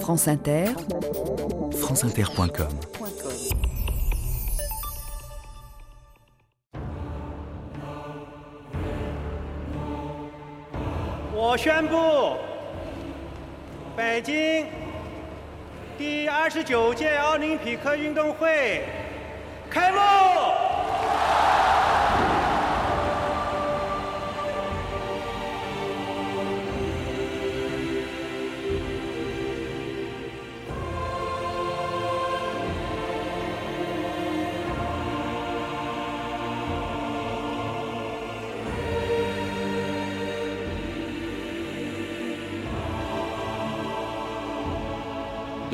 France Inter, franceinter.com 我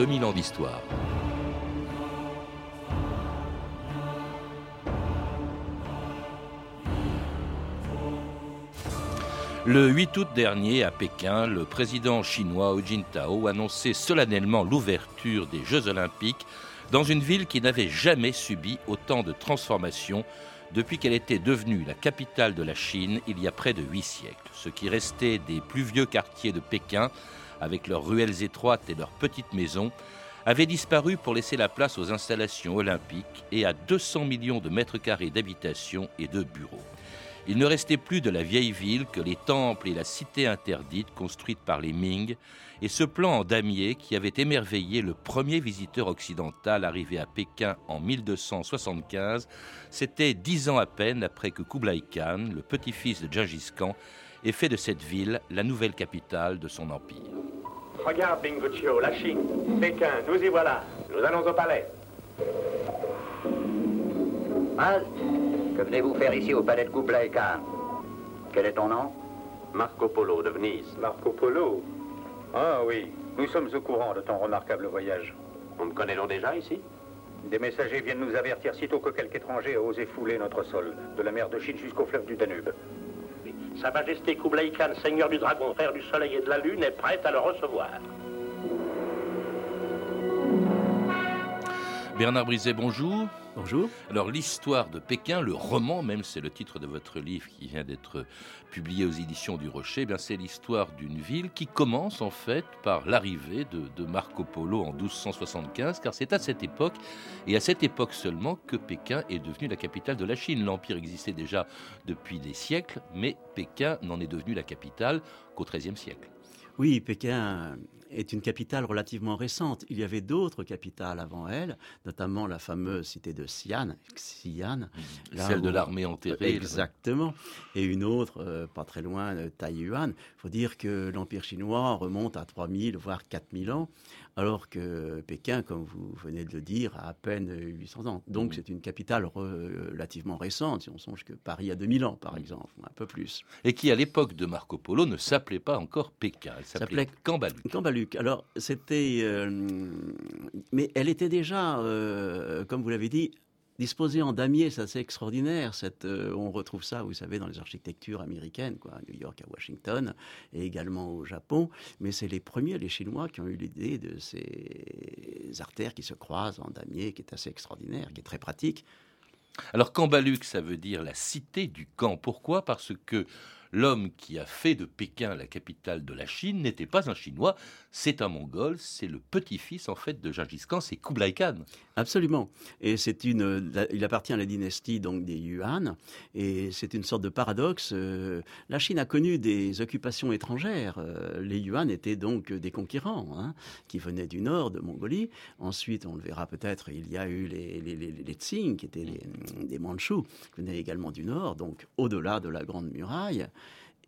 2000 ans d'histoire. Le 8 août dernier, à Pékin, le président chinois Hu Jintao annonçait solennellement l'ouverture des Jeux olympiques dans une ville qui n'avait jamais subi autant de transformations depuis qu'elle était devenue la capitale de la Chine il y a près de huit siècles. Ce qui restait des plus vieux quartiers de Pékin avec leurs ruelles étroites et leurs petites maisons, avait disparu pour laisser la place aux installations olympiques et à 200 millions de mètres carrés d'habitation et de bureaux. Il ne restait plus de la vieille ville que les temples et la cité interdite construite par les Ming et ce plan en damier qui avait émerveillé le premier visiteur occidental arrivé à Pékin en 1275, c'était dix ans à peine après que Kublai Khan, le petit-fils de Gengis Khan, et fait de cette ville la nouvelle capitale de son empire. Regarde, Binguccio, la Chine, Pékin, nous y voilà. Nous allons au palais. Mal, que venez-vous faire ici au palais de Kublai Khan Quel est ton nom? Marco Polo de Venise. Marco Polo? Ah oui, nous sommes au courant de ton remarquable voyage. On me connaît donc déjà ici? Des messagers viennent nous avertir sitôt que quelque étranger a osé fouler notre sol, de la mer de Chine jusqu'au fleuve du Danube. Sa Majesté Kublai Khan, Seigneur du Dragon, frère du Soleil et de la Lune, est prête à le recevoir. Bernard Brizet, bonjour. Bonjour. Alors l'histoire de Pékin, le roman même, c'est le titre de votre livre qui vient d'être publié aux éditions du Rocher, eh c'est l'histoire d'une ville qui commence en fait par l'arrivée de, de, Marco Polo en 1275, car c'est à cette époque, et à cette époque seulement, que Pékin est devenu la capitale de la Chine. L'Empire existait déjà depuis des siècles, mais Pékin n'en est devenu la capitale qu'au XIIIe siècle. Oui, Pékin est une capitale relativement récente. Il y avait d'autres capitales avant elle, notamment la fameuse cité de Xi'an, Xi'an mmh. celle de l'armée enterrée. Exactement. Et une autre, euh, pas très loin, Taïwan. Il faut dire que l'Empire chinois remonte à 3000, voire 4000 ans, alors que Pékin, comme vous venez de le dire, a à peine 800 ans. Donc mmh. c'est une capitale relativement récente, si on songe que Paris a 2000 ans, par mmh. exemple, un peu plus. Et qui, à l'époque de Marco Polo, ne s'appelait pas encore Pékin, elle s'appelait Cambaluc. Alors, c'était. Euh, mais elle était déjà, euh, comme vous l'avez dit, disposée en damier, c'est assez extraordinaire. Euh, on retrouve ça, vous savez, dans les architectures américaines, à New York, à Washington, et également au Japon. Mais c'est les premiers, les Chinois, qui ont eu l'idée de ces artères qui se croisent en damier, qui est assez extraordinaire, qui est très pratique. Alors, Cambaluc, ça veut dire la cité du camp. Pourquoi? Parce que l'homme qui a fait de Pékin la capitale de la Chine n'était pas un Chinois, c'est un Mongol, c'est le petit-fils en fait de Gengis Khan, c'est Kublai Khan. Absolument. Et c'est une, il appartient à la dynastie donc des Yuan, et c'est une sorte de paradoxe. Euh, la Chine a connu des occupations étrangères. Euh, les Yuan étaient donc des conquérants hein, qui venaient du nord de Mongolie. Ensuite, on le verra peut-être, il y a eu les, les, les, Tsing, qui étaient des Mandchous, qui venaient également du nord, donc au-delà de la Grande Muraille.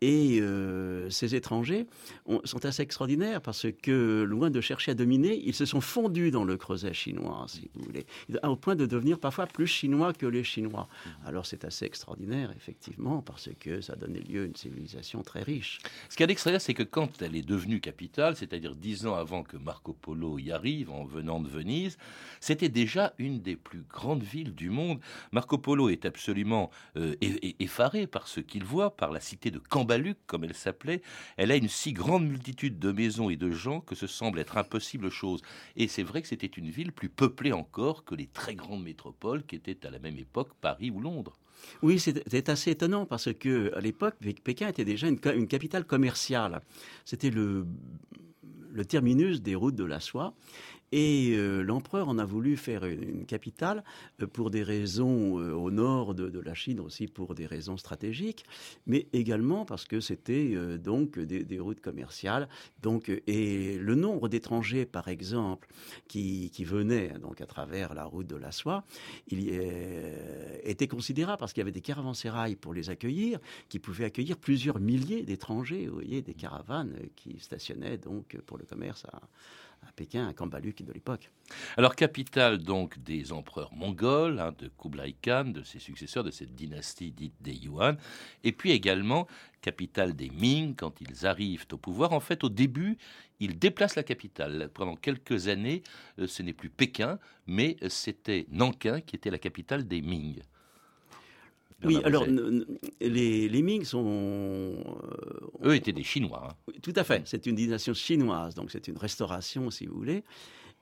Et euh, ces étrangers sont assez extraordinaires parce que, loin de chercher à dominer, ils se sont fondus dans le creuset chinois, si vous voulez, au point de devenir parfois plus chinois que les Chinois. Mmh. Alors c'est assez extraordinaire, effectivement, parce que ça donnait lieu à une civilisation très riche. Ce qui est extraordinaire, c'est que quand elle est devenue capitale, c'est-à-dire dix ans avant que Marco Polo y arrive, en venant de Venise, c'était déjà une des plus grandes villes du monde. Marco Polo est absolument euh, effaré par ce qu'il voit, par la cité de Camp Comme elle s'appelait, elle a une si grande multitude de maisons et de gens que ce semble être impossible chose. Et c'est vrai que c'était une ville plus peuplée encore que les très grandes métropoles qui étaient à la même époque Paris ou Londres. Oui, c'est assez étonnant parce que à l'époque, Pékin était déjà une, capitale commerciale. C'était le terminus des routes de la soie. Et euh, l'empereur en a voulu faire une, capitale euh, pour des raisons euh, au nord de, la Chine, aussi pour des raisons stratégiques, mais également parce que c'était donc des, routes commerciales. Donc, et le nombre d'étrangers, par exemple, qui, qui, venaient donc à travers la route de la soie, il était considérable parce qu'il y avait des caravansérails pour les accueillir, qui pouvaient accueillir plusieurs milliers d'étrangers. Vous voyez, des caravanes qui stationnaient donc pour le commerce à à Pékin, à Kambaluk de l'époque. Alors, capitale donc des empereurs mongols, hein, de Kublai Khan, de ses successeurs, de cette dynastie dite des Yuan, et puis également capitale des Ming quand ils arrivent au pouvoir. En fait, au début, ils déplacent la capitale. Pendant quelques années, euh, ce n'est plus Pékin, mais c'était Nankin qui était la capitale des Ming. Oui, alors les, les, Ming sont. Euh, Eux étaient des Chinois. Hein. tout à fait. C'est une dynastie chinoise, donc c'est une restauration, si vous voulez.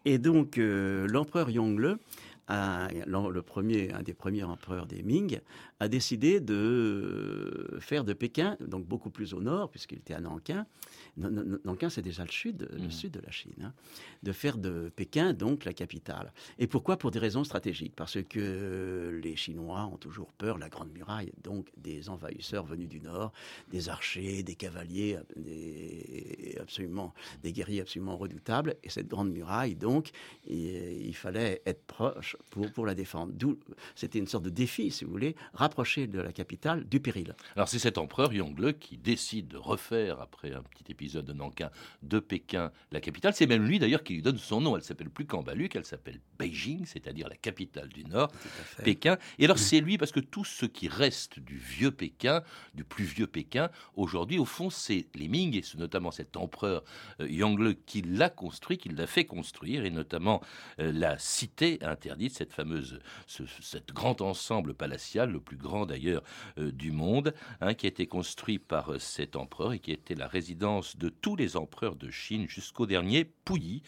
Et donc euh, l'empereur Yongle, le premier, un des premiers empereurs des Ming, a décidé de faire de Pékin, donc beaucoup plus au nord, puisqu'il était à Nankin, Nankin, c'est déjà le sud, le mmh. sud de la Chine. Hein. De faire de Pékin, donc, la capitale. Et pourquoi? Pour des raisons stratégiques. Parce que les Chinois ont toujours peur, la Grande Muraille, donc des envahisseurs venus du nord, des archers, des cavaliers, des, absolument, des guerriers absolument redoutables. Et cette Grande Muraille, donc, il, fallait être proche pour, pour la défendre. D'où, c'était une sorte de défi, si vous voulez, rapprocher de la capitale du péril. Alors, c'est cet empereur Yongle qui décide de refaire, après un petit épisode, de Nankin de Pékin, la capitale. C'est même lui d'ailleurs qui lui donne son nom. Elle s'appelle plus Cambaluc, elle s'appelle Beijing, c'est-à-dire la capitale du Nord, Pékin. Et alors c'est lui parce que tout ce qui reste du vieux Pékin, du plus vieux Pékin, aujourd'hui au fond c'est les Ming et notamment cet empereur euh, Yongle qui l'a construit, qui l'a fait construire et notamment euh, la cité interdite, cette fameuse, ce, grand ensemble palatial, le plus grand d'ailleurs euh, du monde, hein, qui a été construit par cet empereur et qui était la résidence de tous les empereurs de Chine jusqu'au dernier Puyi,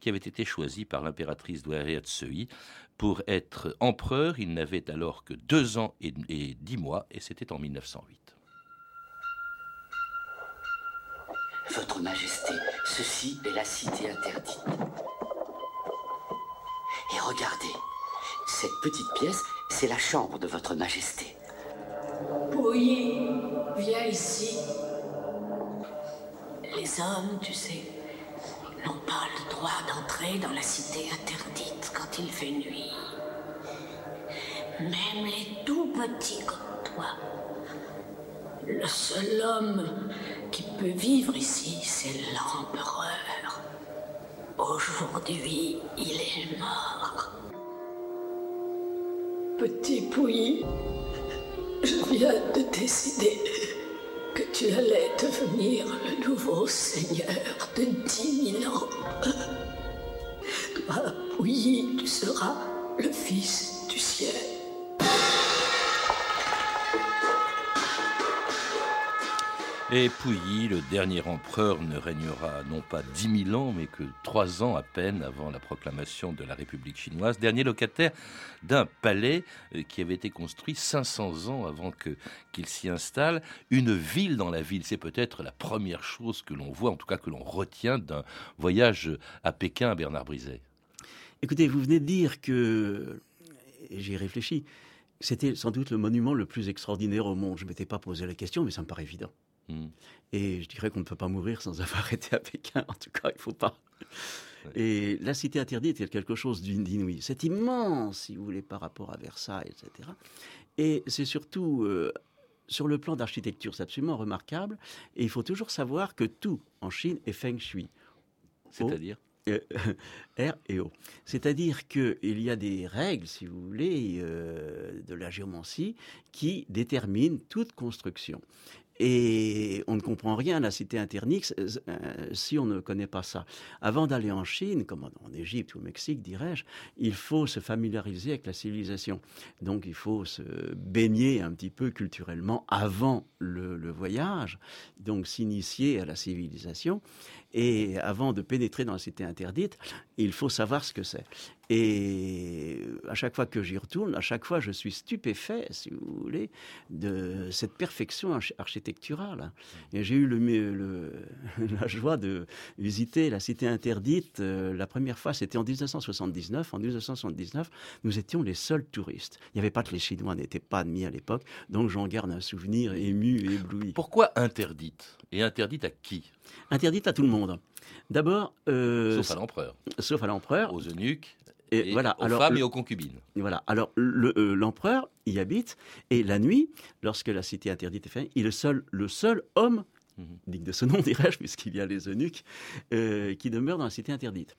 qui avait été choisi par l'impératrice Douai Tsui pour être empereur. Il n'avait alors que deux ans et, dix mois, et c'était en 1908. Votre Majesté, ceci est la cité interdite. Et regardez, cette petite pièce, c'est la chambre de Votre Majesté. Puyi, viens ici. Les hommes, tu sais, n'ont pas le droit d'entrer dans la cité interdite quand il fait nuit. Même les tout petits comme toi. Le seul homme qui peut vivre ici, c'est l'empereur. Aujourd'hui, il est mort. Petit Pouilly, je viens de décider que tu allais devenir le nouveau seigneur de dix mille ans. Toi, oui, tu seras le fils du ciel. Et Pouilly, le dernier empereur, ne régnera non pas dix mille ans, mais que trois ans à peine avant la proclamation de la République chinoise. Dernier locataire d'un palais euh, qui avait été construit 500 ans avant qu'il s'y installe. Une ville dans la ville, c'est peut-être la première chose que l'on voit, en tout cas que l'on retient d'un voyage à Pékin à Bernard Briset. Écoutez, vous venez de dire que, j'ai réfléchi, c'était sans doute le monument le plus extraordinaire au monde. Je ne m'étais pas posé la question, mais ça me paraît évident. Hmm. Et je dirais qu'on ne peut pas mourir sans avoir été à Pékin. En tout cas, il ne faut pas. Et la cité interdite est quelque chose d'inouï. C'est immense, si vous voulez, par rapport à Versailles, etc. Et c'est surtout, euh, sur le plan d'architecture, c'est absolument remarquable. Et il faut toujours savoir que tout en Chine est feng shui. C'est-à-dire? euh, R et O. C'est-à-dire qu'il y a des règles, si vous voulez, euh, de la géomancie qui déterminent toute construction. Et on ne comprend rien à la cité interdite euh, si on ne connaît pas ça. Avant d'aller en Chine, comme en Égypte ou au Mexique, dirais-je, il faut se familiariser avec la civilisation. Donc il faut se baigner un petit peu culturellement avant le, voyage, donc s'initier à la civilisation. Et avant de pénétrer dans la cité interdite, il faut savoir ce que c'est. Et à chaque fois que j'y retourne, à chaque fois, je suis stupéfait, si vous voulez, de cette perfection architecturale. Et j'ai eu le, la joie de visiter la cité interdite. Euh, la première fois, c'était en 1979. En 1979, nous étions les seuls touristes. Il n'y avait pas que les Chinois n'étaient pas admis à l'époque, donc j'en garde un souvenir ému et ébloui. Pourquoi interdite? Et interdite à qui? Interdite à tout le monde. D'abord, euh, sauf à l'empereur. Sauf à l'empereur. Aux eunuques et, voilà, aux femmes et aux concubines. Voilà. Alors euh, l'empereur y habite et la nuit, lorsque la cité interdite est faite, il est le seul, le seul homme mhm. digne de ce nom, dirais-je, puisqu'il y a les eunuques, euh, qui demeurent dans la cité interdite.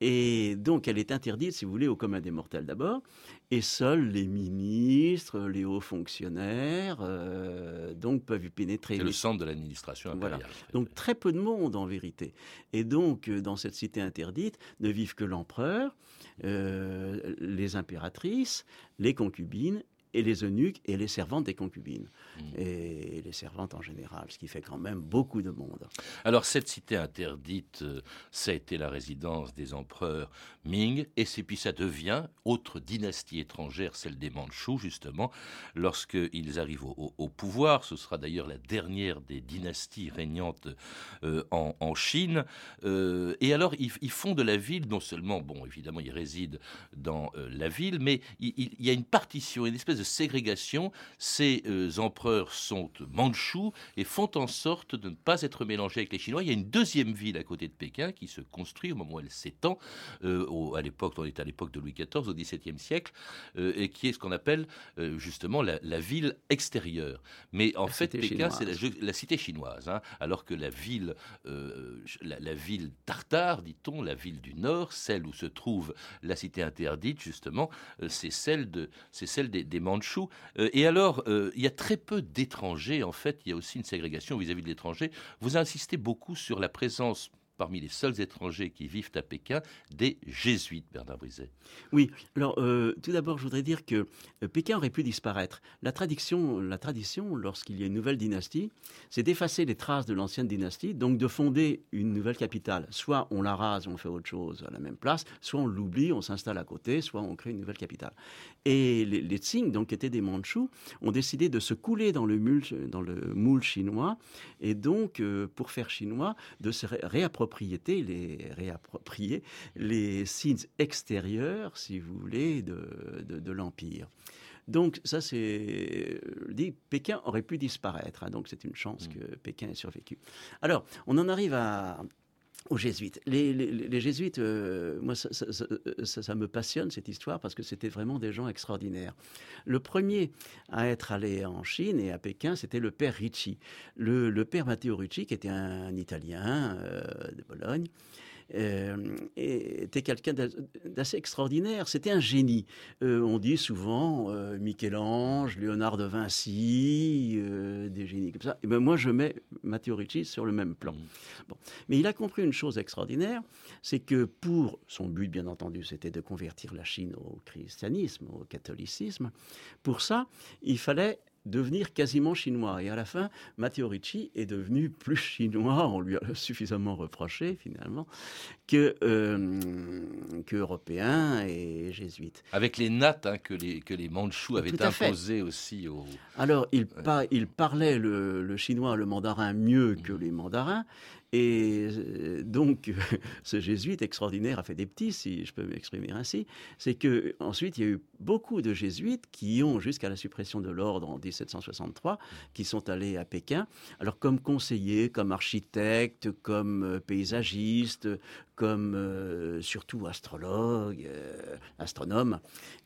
Et donc, elle est interdite, si vous voulez, au commun des mortels d'abord, et seuls les ministres, les hauts fonctionnaires, euh, donc peuvent y pénétrer. C'est le centre de l'administration impériale. Voilà. Donc, très peu de monde en vérité. Et donc, dans cette cité interdite, ne vivent que l'empereur, euh, les impératrices, les concubines et les eunuques et les servantes des concubines. Mmh. Et les servantes en général, ce qui fait quand même beaucoup de monde. Alors cette cité interdite, euh, ça a été la résidence des empereurs Ming, et puis ça devient autre dynastie étrangère, celle des Mandchous justement, lorsqu'ils arrivent au, pouvoir. Ce sera d'ailleurs la dernière des dynasties régnantes euh, en, Chine. Euh, et alors ils, font de la ville, non seulement, bon évidemment ils résident dans la ville, mais il, il y a une partition, une espèce de ségrégation. Ces euh, empereurs sont mandchous et font en sorte de ne pas être mélangés avec les Chinois. Il y a une deuxième ville à côté de Pékin qui se construit au moment où elle s'étend. Euh, à l'époque, on est à l'époque de Louis XIV, au XVIIe siècle, euh, et qui est ce qu'on appelle justement la, ville extérieure. Mais en fait, Pékin, c'est la, cité chinoise, hein, alors que la ville, la, ville tartare, dit-on, la ville du Nord, celle où se trouve la cité interdite, justement, c'est celle, de, c'est celle des, des euh, et alors, euh, il y a très peu d'étrangers, en fait, il y a aussi une ségrégation vis-à-vis de l'étranger. Vous insistez beaucoup sur la présence parmi les seuls étrangers qui vivent à Pékin, des jésuites, Bernard Brizet. Oui, alors euh, tout d'abord, je voudrais dire que euh, Pékin aurait pu disparaître. La tradition, la tradition lorsqu'il y a une nouvelle dynastie, c'est d'effacer les traces de l'ancienne dynastie, donc de fonder une nouvelle capitale. Soit on la rase, on fait autre chose à la même place, soit on l'oublie, on s'installe à côté, soit on crée une nouvelle capitale. Et les, Tsing, donc qui étaient des Mandchous, ont décidé de se couler dans le moule, dans le moule chinois, et donc, euh, pour faire chinois, de se réapproprier les réapproprier les signes extérieurs, si vous voulez, de, de, l'Empire. Donc ça, c'est dit, Pékin aurait pu disparaître. Hein, donc c'est une chance mm. que Pékin ait survécu. Alors, on en arrive à, aux jésuites. Les, jésuites, euh, moi, ça, ça, me passionne cette histoire parce que c'était vraiment des gens extraordinaires. Le premier à être allé en Chine et à Pékin, c'était le père Ricci. Le, père Matteo Ricci, qui était un, Italien euh, de Bologne, était quelqu'un d'assez extraordinaire. C'était un génie. Euh, on dit souvent euh, Michel-Ange, Léonard de Vinci, des génies comme ça. Et ben moi, je mets Matteo Ricci sur le même plan. Bon. Mais il a compris une chose extraordinaire, c'est que pour son but, bien entendu, c'était de convertir la Chine au christianisme, au catholicisme. Pour ça, il fallait devenir quasiment chinois. Et à la fin, Matteo Ricci est devenu plus chinois, on lui a suffisamment reproché finalement, que, euh, que européen et jésuite. Avec les nattes hein, que, les, que les Mandchous avaient imposées aussi au... Alors, il, il parlait le, le, chinois, le mandarin mieux que les mandarins, et euh, donc, ce jésuite extraordinaire a fait des petits, si je peux m'exprimer ainsi. C'est que ensuite, il y a eu beaucoup de jésuites qui ont, jusqu'à la suppression de l'ordre en 1763, qui sont allés à Pékin. Alors, comme conseillers, comme architectes, comme euh, paysagistes, comme euh, surtout astrologues, astronomes.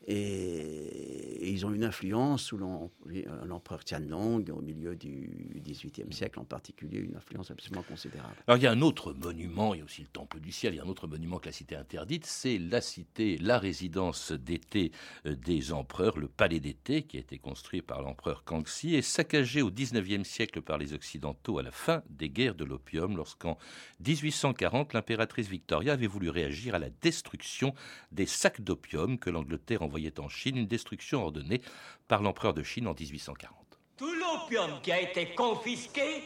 Et, ils ont une influence sous l'empereur Tianlong au milieu du XVIIIe siècle en particulier, une influence absolument considérable. Alors il y a un autre monument, il y a aussi le Temple du Ciel, il y a un autre monument que la cité interdite, c'est la cité, la résidence d'été euh, des empereurs, le palais d'été, qui a été construit par l'empereur Kangxi et saccagé au XIXe siècle par les Occidentaux à la fin des guerres de l'opium, lorsqu'en 1840, l'impératrice Victoria avait voulu réagir à la destruction des sacs d'opium que l'Angleterre envoyait en Chine, une destruction ordonnée par l'empereur de Chine en 1840. Tout l'opium qui a été confisqué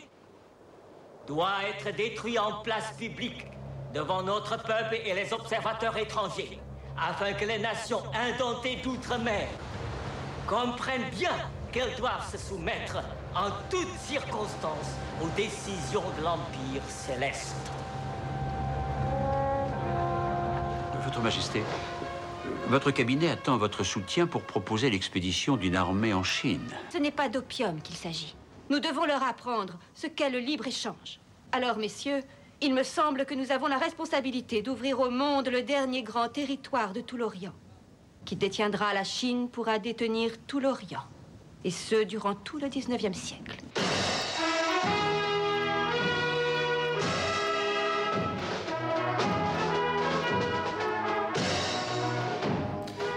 doit être détruit en place publique devant notre peuple et les observateurs étrangers, afin que les nations indentées d'outre-mer comprennent bien qu'elles doivent se soumettre en toutes circonstances aux décisions de l'Empire céleste. Votre Majesté, votre cabinet attend votre soutien pour proposer l'expédition d'une armée en Chine. Ce n'est pas d'opium qu'il s'agit. Nous devons leur apprendre ce qu'est le libre-échange. Alors, messieurs, il me semble que nous avons la responsabilité d'ouvrir au monde le dernier grand territoire de tout l'Orient. Qui détiendra la Chine pourra détenir tout l'Orient. Et ce, durant tout le 19e siècle.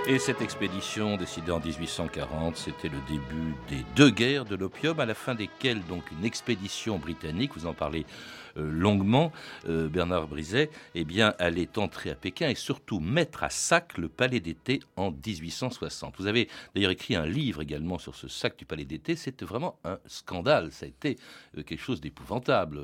Et cette expédition, décidée en 1840, c'était le début des deux guerres de l'opium, à la fin desquelles donc une expédition britannique, vous en parlez longuement, euh, Bernard Briset, eh bien, allait entrer à Pékin et surtout mettre à sac le palais d'été en 1860. Vous avez d'ailleurs écrit un livre également sur ce sac du palais d'été. C'était vraiment un scandale. Ça a été euh, quelque chose d'épouvantable.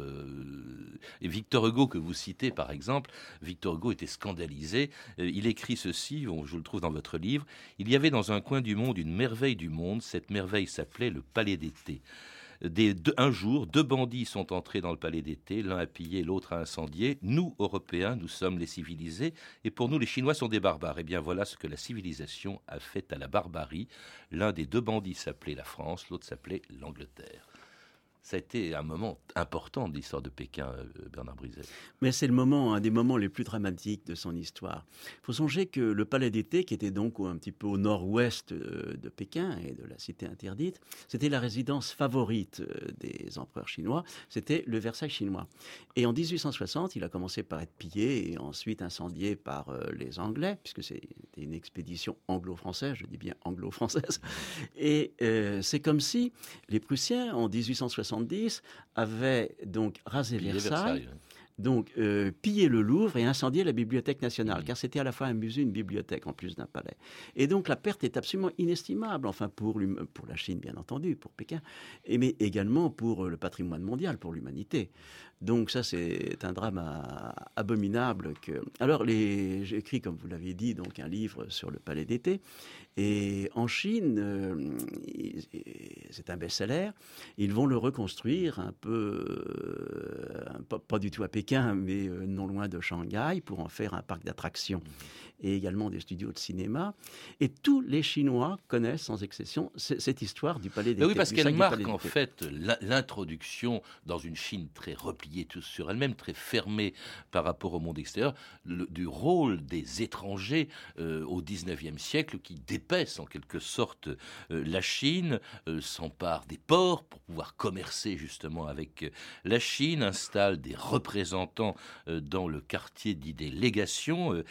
Et Victor Hugo, que vous citez par exemple, Victor Hugo était scandalisé. Il écrit ceci, je le trouve dans votre livre. Il y avait dans un coin du monde une merveille du monde. Cette merveille s'appelait le palais d'été un jour, deux bandits sont entrés dans le palais d'été, l'un a pillé, l'autre a incendié. Nous, Européens, nous sommes les civilisés, et pour nous, les Chinois sont des barbares. Eh bien, voilà ce que la civilisation a fait à la barbarie. L'un des deux bandits s'appelait la France, l'autre s'appelait l'Angleterre ça a été un moment important de l'histoire de Pékin, euh, Bernard Briset. Mais c'est le moment, un des moments les plus dramatiques de son histoire. Il faut songer que le palais d'été, qui était donc un petit peu au nord-ouest euh, de Pékin et de la cité interdite, c'était la résidence favorite euh, des empereurs chinois, c'était le Versailles chinois. Et en 1860, il a commencé par être pillé et ensuite incendié par les Anglais, puisque c'était une expédition anglo-française, je dis bien anglo-française. Et c'est comme si les Prussiens, en 1860, avait donc rasé Versailles, donc euh, pillé le Louvre et incendié la Bibliothèque nationale, car c'était à la fois un musée, une bibliothèque en plus d'un palais. Et donc la perte est absolument inestimable, enfin pour, la Chine bien entendu, pour Pékin, mais également pour le patrimoine mondial, pour l'humanité. Donc ça, c'est un drame abominable. Alors, j'ai écrit, comme vous l'avez dit, donc un livre sur le palais d'été. Et en Chine, euh, c'est un best-seller. Ils vont le reconstruire un peu, euh, pas, du tout à Pékin, mais euh, non loin de Shanghai, pour en faire un parc d'attractions et également des studios de cinéma. Et tous les Chinois connaissent sans exception cette histoire du palais d'été. Oui, parce qu'elle marque en fait l'introduction dans une Chine très repliée sur elle-même, très fermée par rapport au monde extérieur, du rôle des étrangers euh, au XIXe siècle qui dépaissent en quelque sorte euh, la Chine, euh, s'emparent des ports pour pouvoir commercer justement avec la Chine, installent des représentants dans le quartier dit des légations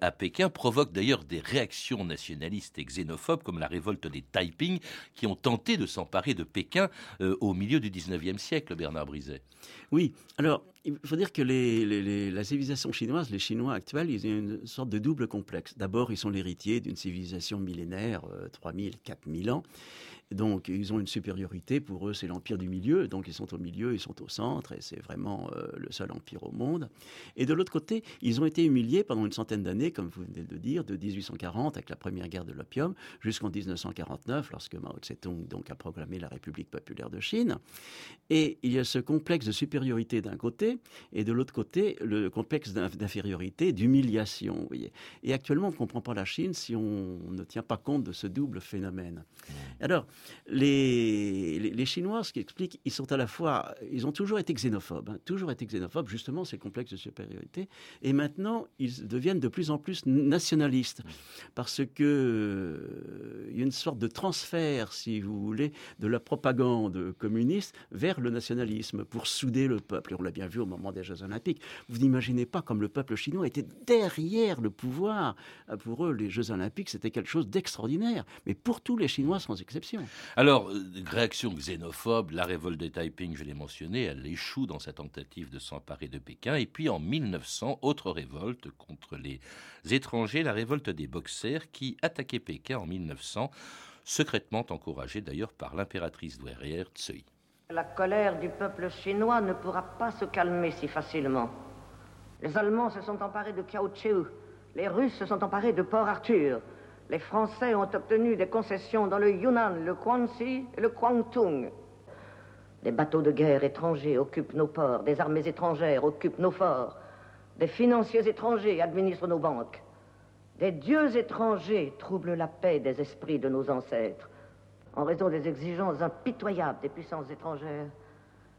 à Pékin provoque d'ailleurs des réactions nationalistes et xénophobes comme la révolte des Taiping qui ont tenté de s'emparer de Pékin euh, au milieu du 19e siècle, Bernard Briset. Oui, alors il faut dire que les, la civilisation chinoise, les Chinois actuels, ils ont une sorte de double complexe. D'abord, ils sont l'héritier d'une civilisation millénaire, 3000, euh, 4000 ans. Donc, ils ont une supériorité. Pour eux, c'est l'empire du milieu. Donc, ils sont au milieu, ils sont au centre, et c'est vraiment euh, le seul empire au monde. Et de l'autre côté, ils ont été humiliés pendant une centaine d'années, comme vous venez de le dire, de 1840 avec la première guerre de l'opium jusqu'en 1949, lorsque Mao Tse-tung donc a proclamé la République populaire de Chine. Et il y a ce complexe de supériorité d'un côté, et de l'autre côté, le complexe d'infériorité, d'humiliation. Et actuellement, on ne comprend pas la Chine si on ne tient pas compte de ce double phénomène. Alors, les, Chinois, ce qui explique, ils sont à la fois, ils ont toujours été xénophobes, hein, toujours été xénophobes, justement, c'est le complexe de supériorité, et maintenant, ils deviennent de plus en plus nationalistes, parce que euh, y a une sorte de transfert, si vous voulez, de la propagande communiste vers le nationalisme pour souder le peuple. Et on l'a bien vu au moment des Jeux Olympiques. Vous n'imaginez pas comme le peuple chinois était derrière le pouvoir. Pour eux, les Jeux Olympiques, c'était quelque chose d'extraordinaire, mais pour tous les Chinois sans exception. Alors, euh, réaction xénophobe, la révolte des Taiping, je l'ai mentionné, elle échoue dans sa tentative de s'emparer de Pékin. Et puis en 1900, autre révolte contre les étrangers, la révolte des Boxers qui attaquait Pékin en 1900, secrètement encouragée d'ailleurs par l'impératrice douairière Tsui. La colère du peuple chinois ne pourra pas se calmer si facilement. Les Allemands se sont emparés de Kiaocheu, les Russes se sont emparés de Port Arthur, les Français ont obtenu des concessions dans le Yunnan, le Guangxi et le Guangdong. Des bateaux de guerre étrangers occupent nos ports, des armées étrangères occupent nos forts, des financiers étrangers administrent nos banques, des dieux étrangers troublent la paix des esprits de nos ancêtres en raison des exigences impitoyables des puissances étrangères.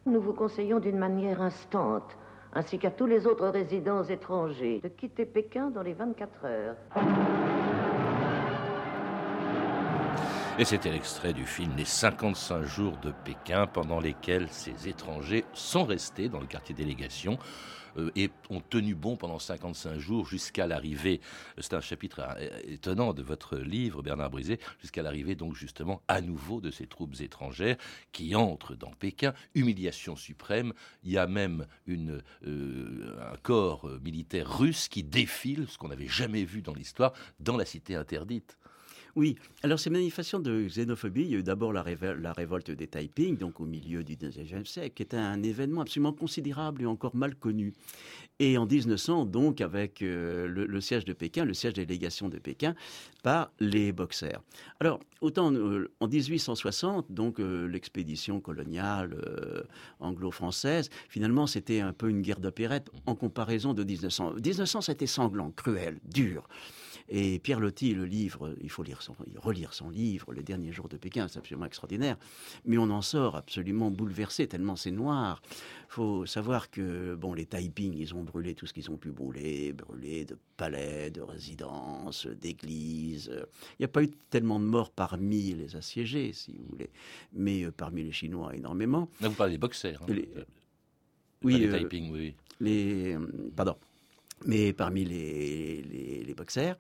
Nous vous conseillons d'une manière instante, ainsi qu'à tous les autres résidents étrangers, de quitter Pékin dans les 24 heures. Et c'était l'extrait du film Les 55 jours de Pékin, pendant lesquels ces étrangers sont restés dans le quartier délégation euh, et ont tenu bon pendant 55 jours jusqu'à l'arrivée, c'est un chapitre euh, étonnant de votre livre, Bernard Brisé, jusqu'à l'arrivée donc justement à nouveau de ces troupes étrangères qui entrent dans Pékin, humiliation suprême, il y a même euh, un corps militaire russe qui défile, ce qu'on n'avait jamais vu dans l'histoire, dans la cité interdite. Oui, alors ces manifestations de xénophobie, il y a eu d'abord la, révolte des Taiping, donc au milieu du 19e siècle, qui était un événement absolument considérable et encore mal connu. Et en 1900, donc, avec euh, le, siège de Pékin, le siège de délégation de Pékin, par les boxers. Alors, autant euh, en 1860, donc euh, l'expédition coloniale anglo-française, finalement, c'était un peu une guerre d'opérette en comparaison de 1900. 1900, c'était sanglant, cruel, dur. Et Pierre Loti, le livre, il faut lire son, relire son livre, Les derniers jours de Pékin, c'est absolument extraordinaire. Mais on en sort absolument bouleversé, tellement c'est noir. Il faut savoir que bon, les Taiping, ils ont brûlé tout ce qu'ils ont pu brûler, brûlé de palais, de résidences, d'églises. Il n'y a pas eu tellement de morts parmi les assiégés, si vous voulez, mais euh, parmi les Chinois, énormément. Là, vous parlez des boxers. Hein. oui, les euh, Taiping, oui. Les, euh, pardon mais parmi les, les, boxers.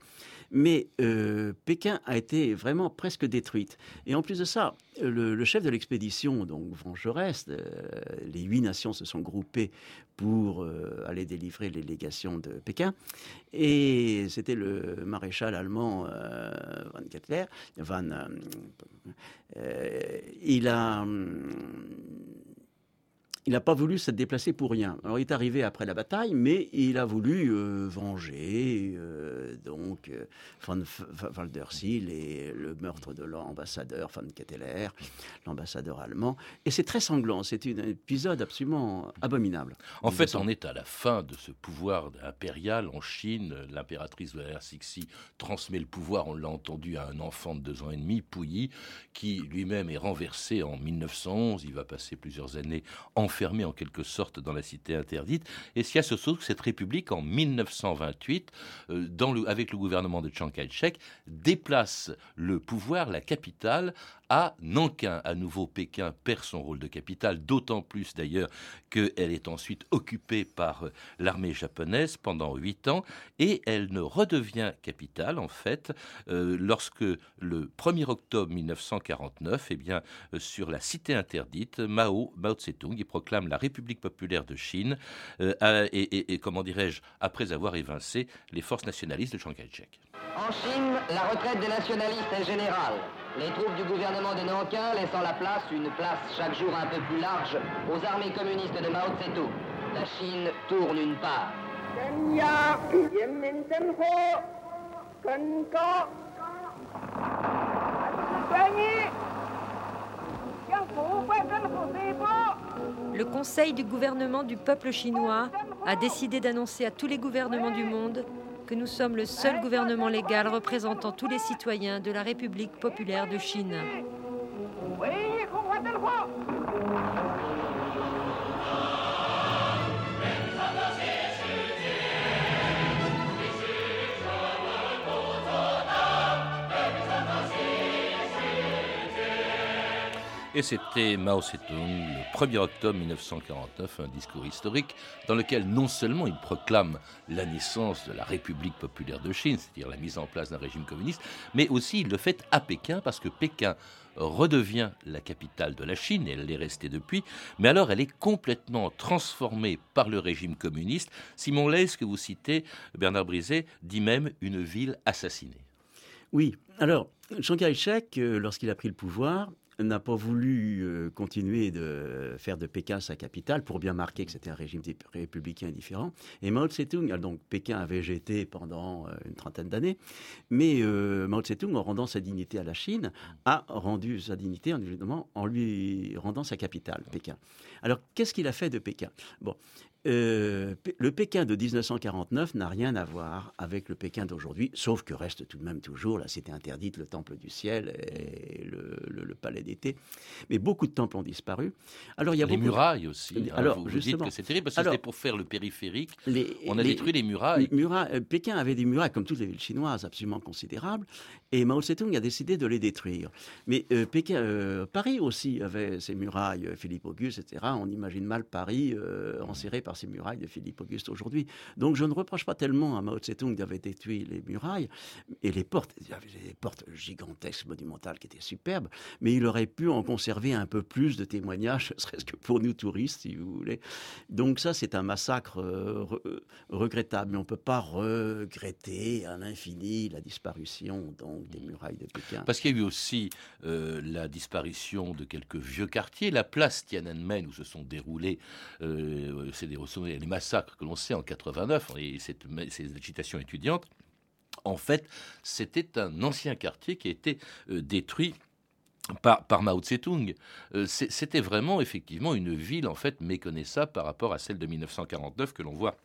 Mais euh, Pékin a été vraiment presque détruite. Et en plus de ça, le, chef de l'expédition, donc Jaurès, euh, les huit nations se sont groupées pour euh, aller délivrer les légations de Pékin. Et c'était le maréchal allemand Van Kettler. Van, il a il n'a pas voulu se déplacer pour rien. Alors il est arrivé après la bataille, mais il a voulu euh, venger euh, donc euh, von Walderseel et le meurtre de l'ambassadeur von Ketteler, l'ambassadeur allemand. Et c'est très sanglant. C'est un épisode absolument abominable. En fait, on est à la fin de ce pouvoir impérial en Chine. L'impératrice Valérie Sixi transmet le pouvoir, on l'a entendu, à un enfant de deux ans et demi, Pouilly, qui lui-même est renversé en 1911. Il va passer plusieurs années en en quelque sorte dans la cité interdite. Et s'il y a ce saut, cette république en 1928, euh, dans le, avec le gouvernement de Chiang Kai-shek, déplace le pouvoir, la capitale, à Nankin. À nouveau, Pékin perd son rôle de capitale, d'autant plus d'ailleurs qu'elle est ensuite occupée par euh, l'armée japonaise pendant huit ans, et elle ne redevient capitale, en fait, euh, lorsque le 1er octobre 1949, eh bien, euh, sur la cité interdite, Mao, Mao Tse-tung, il proclame la République populaire de Chine, et, et, comment dirais-je, après avoir évincé les forces nationalistes de Chiang Kai-shek. En Chine, la retraite des nationalistes est générale. Les troupes du gouvernement de Nankin laissant la place, une place chaque jour un peu plus large, aux armées communistes de Mao Tse-tung. La Chine tourne une part. Le Conseil du gouvernement du peuple chinois a décidé d'annoncer à tous les gouvernements du monde que nous sommes le seul gouvernement légal représentant tous les citoyens de la République populaire de Chine. Et c'était Mao Zedong, le 1er octobre 1949, un discours historique dans lequel non seulement il proclame la naissance de la République populaire de Chine, c'est-à-dire la mise en place d'un régime communiste, mais aussi il le fait à Pékin parce que Pékin redevient la capitale de la Chine, elle l'est restée depuis, mais alors elle est complètement transformée par le régime communiste. Simon Leys, que vous citez, Bernard Brisé, dit même une ville assassinée. Oui, alors Chiang Kai-shek, euh, lorsqu'il a pris le pouvoir, n'a pas voulu euh, continuer de faire de Pékin sa capitale pour bien marquer que c'était un régime républicain différent. Et Mao Tse-tung, donc Pékin a végété pendant euh, une trentaine d'années, mais euh, Mao Tse-tung, en rendant sa dignité à la Chine, a rendu sa dignité en lui rendant sa capitale, Pékin. Alors, qu'est-ce qu'il a fait de Pékin? Bon, euh, le Pékin de 1949 n'a rien à voir avec le Pékin d'aujourd'hui, sauf que reste tout de même toujours la cité interdite, le Temple du ciel et le, palais d'été. Mais beaucoup de temples ont disparu. Alors il y a les murailles aussi. Hein. Alors vous, dites que c'est terrible parce que c'était pour faire le périphérique. on a détruit les murailles. Euh, Pékin avait des murailles comme toutes les villes chinoises absolument considérables, et Mao Tse-tung a décidé de les détruire. Mais euh, Pékin, Paris aussi avait ses murailles, Philippe Auguste, etc. On imagine mal Paris enserré par ces murailles de Philippe Auguste aujourd'hui. Donc je ne reproche pas tellement à Mao Tse-tung d'avoir détruit les murailles et les portes. Il y avait des portes gigantesques, monumentales, qui étaient superbes, mais il aurait pu en conserver un peu plus de témoignages, serait-ce que pour nous touristes, si vous voulez. Donc ça, c'est un massacre euh, regrettable, mais on ne peut pas regretter à l'infini la disparition donc des murailles de Pékin. Parce qu'il y a eu aussi euh, la disparition de quelques vieux quartiers, la place Tiananmen où se sont déroulés euh, ces les massacres que l'on sait en 89 et ces agitations étudiantes, en fait, c'était un ancien quartier qui a été euh, détruit par, par, Mao Tse-tung. Euh, c'était vraiment effectivement une ville en fait méconnaissable par rapport à celle de 1949 que l'on voit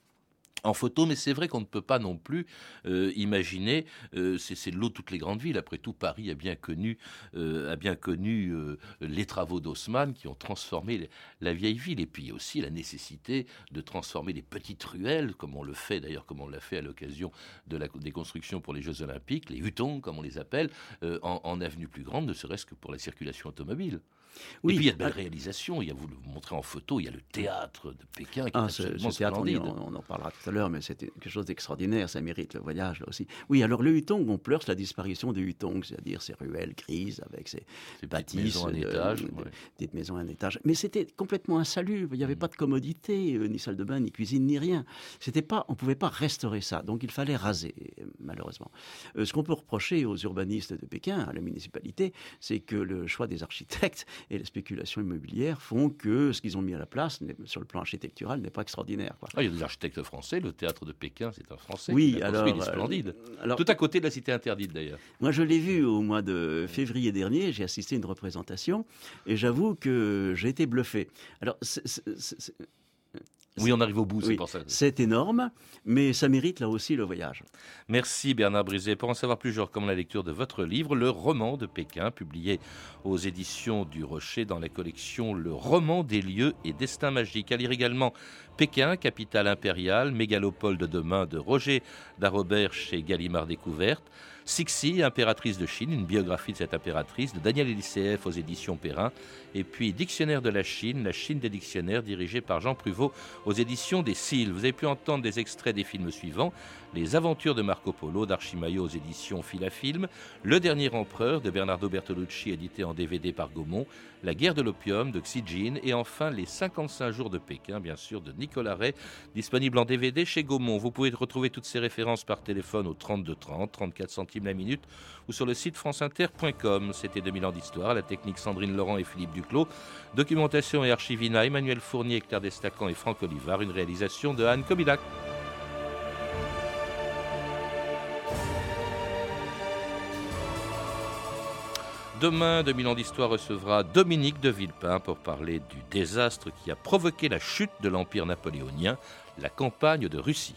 en photo, mais c'est vrai qu'on ne peut pas non plus euh, imaginer, euh, c'est l'eau de toutes les grandes villes. Après tout, Paris a bien connu, euh, a bien connu les travaux d'Haussmann qui ont transformé la vieille ville. Et puis aussi la nécessité de transformer les petites ruelles, comme on le fait d'ailleurs, comme on l'a fait à l'occasion de la, des constructions pour les Jeux Olympiques, les hutons, comme on les appelle, en, en avenues plus grandes, ne serait-ce que pour la circulation automobile. Oui. Et puis il y a de belles réalisations. Il y a, vous le montrez en photo, il y a le théâtre de Pékin qui est ah, absolument ce, théâtre, on, en parlera tout à l'heure, mais c'est quelque chose d'extraordinaire. Ça mérite le voyage là aussi. Oui, alors le Hutong, on pleure sur la disparition du Hutong, c'est-à-dire ces ruelles grises avec ces, bâtisses, maisons à étage, des maisons à un étage. Mais c'était complètement insalubre. Il n'y avait mm. pas de commodité, euh, ni salle de bain, ni cuisine, ni rien. C'était pas, on pouvait pas restaurer ça. Donc il fallait raser, malheureusement. Euh, ce qu'on peut reprocher aux urbanistes de Pékin, à la municipalité, c'est que le choix des architectes et les spéculations immobilières font que ce qu'ils ont mis à la place, sur le plan architectural, n'est pas extraordinaire. Ah, il y a des architectes français. Le théâtre de Pékin, c'est un français. Oui, alors. Il est splendide. Euh, Tout à côté de la cité interdite, d'ailleurs. Moi, je l'ai vu au mois de février dernier. J'ai assisté à une représentation et j'avoue que j'ai été bluffé. Alors, oui, on arrive au bout, c'est pour ça. C'est énorme, mais ça mérite là aussi le voyage. Merci Bernard Brisé. Pour en savoir plus, je recommande la lecture de votre livre, Le roman de Pékin, publié aux éditions du Rocher dans la collection Le roman des lieux et destins magiques. À lire également Pékin, capitale impériale, mégalopole de demain de Roger Darobert chez Gallimard Découverte. Sixi, impératrice de Chine, une biographie de cette impératrice, de Daniel Elisseef aux éditions Perrin, et puis Dictionnaire de la Chine, la Chine des dictionnaires, dirigé par Jean Pruvot aux éditions des Cils. Vous avez pu entendre des extraits des films suivants Les Aventures de Marco Polo d'Archimayo aux éditions Filafilm, Le Dernier Empereur de Bernardo Bertolucci, édité en DVD par Gaumont, La Guerre de l'opium de Xi Jin, et enfin Les 55 jours de Pékin, bien sûr, de Nicolas Ray, disponible en DVD chez Gaumont. Vous pouvez retrouver toutes ces références par téléphone au 32 30, 34 la minute, ou sur le site franceinter.com. C'était 2000 ans d'histoire, la technique Sandrine Laurent et Philippe Duclos, documentation et archivina Emmanuel Fournier, Claire Destacan et Franck Olivard, une réalisation de Anne Kobilac. Demain, 2000 ans d'histoire recevra Dominique de Villepin pour parler du désastre qui a provoqué la chute de l'Empire napoléonien, la campagne de Russie.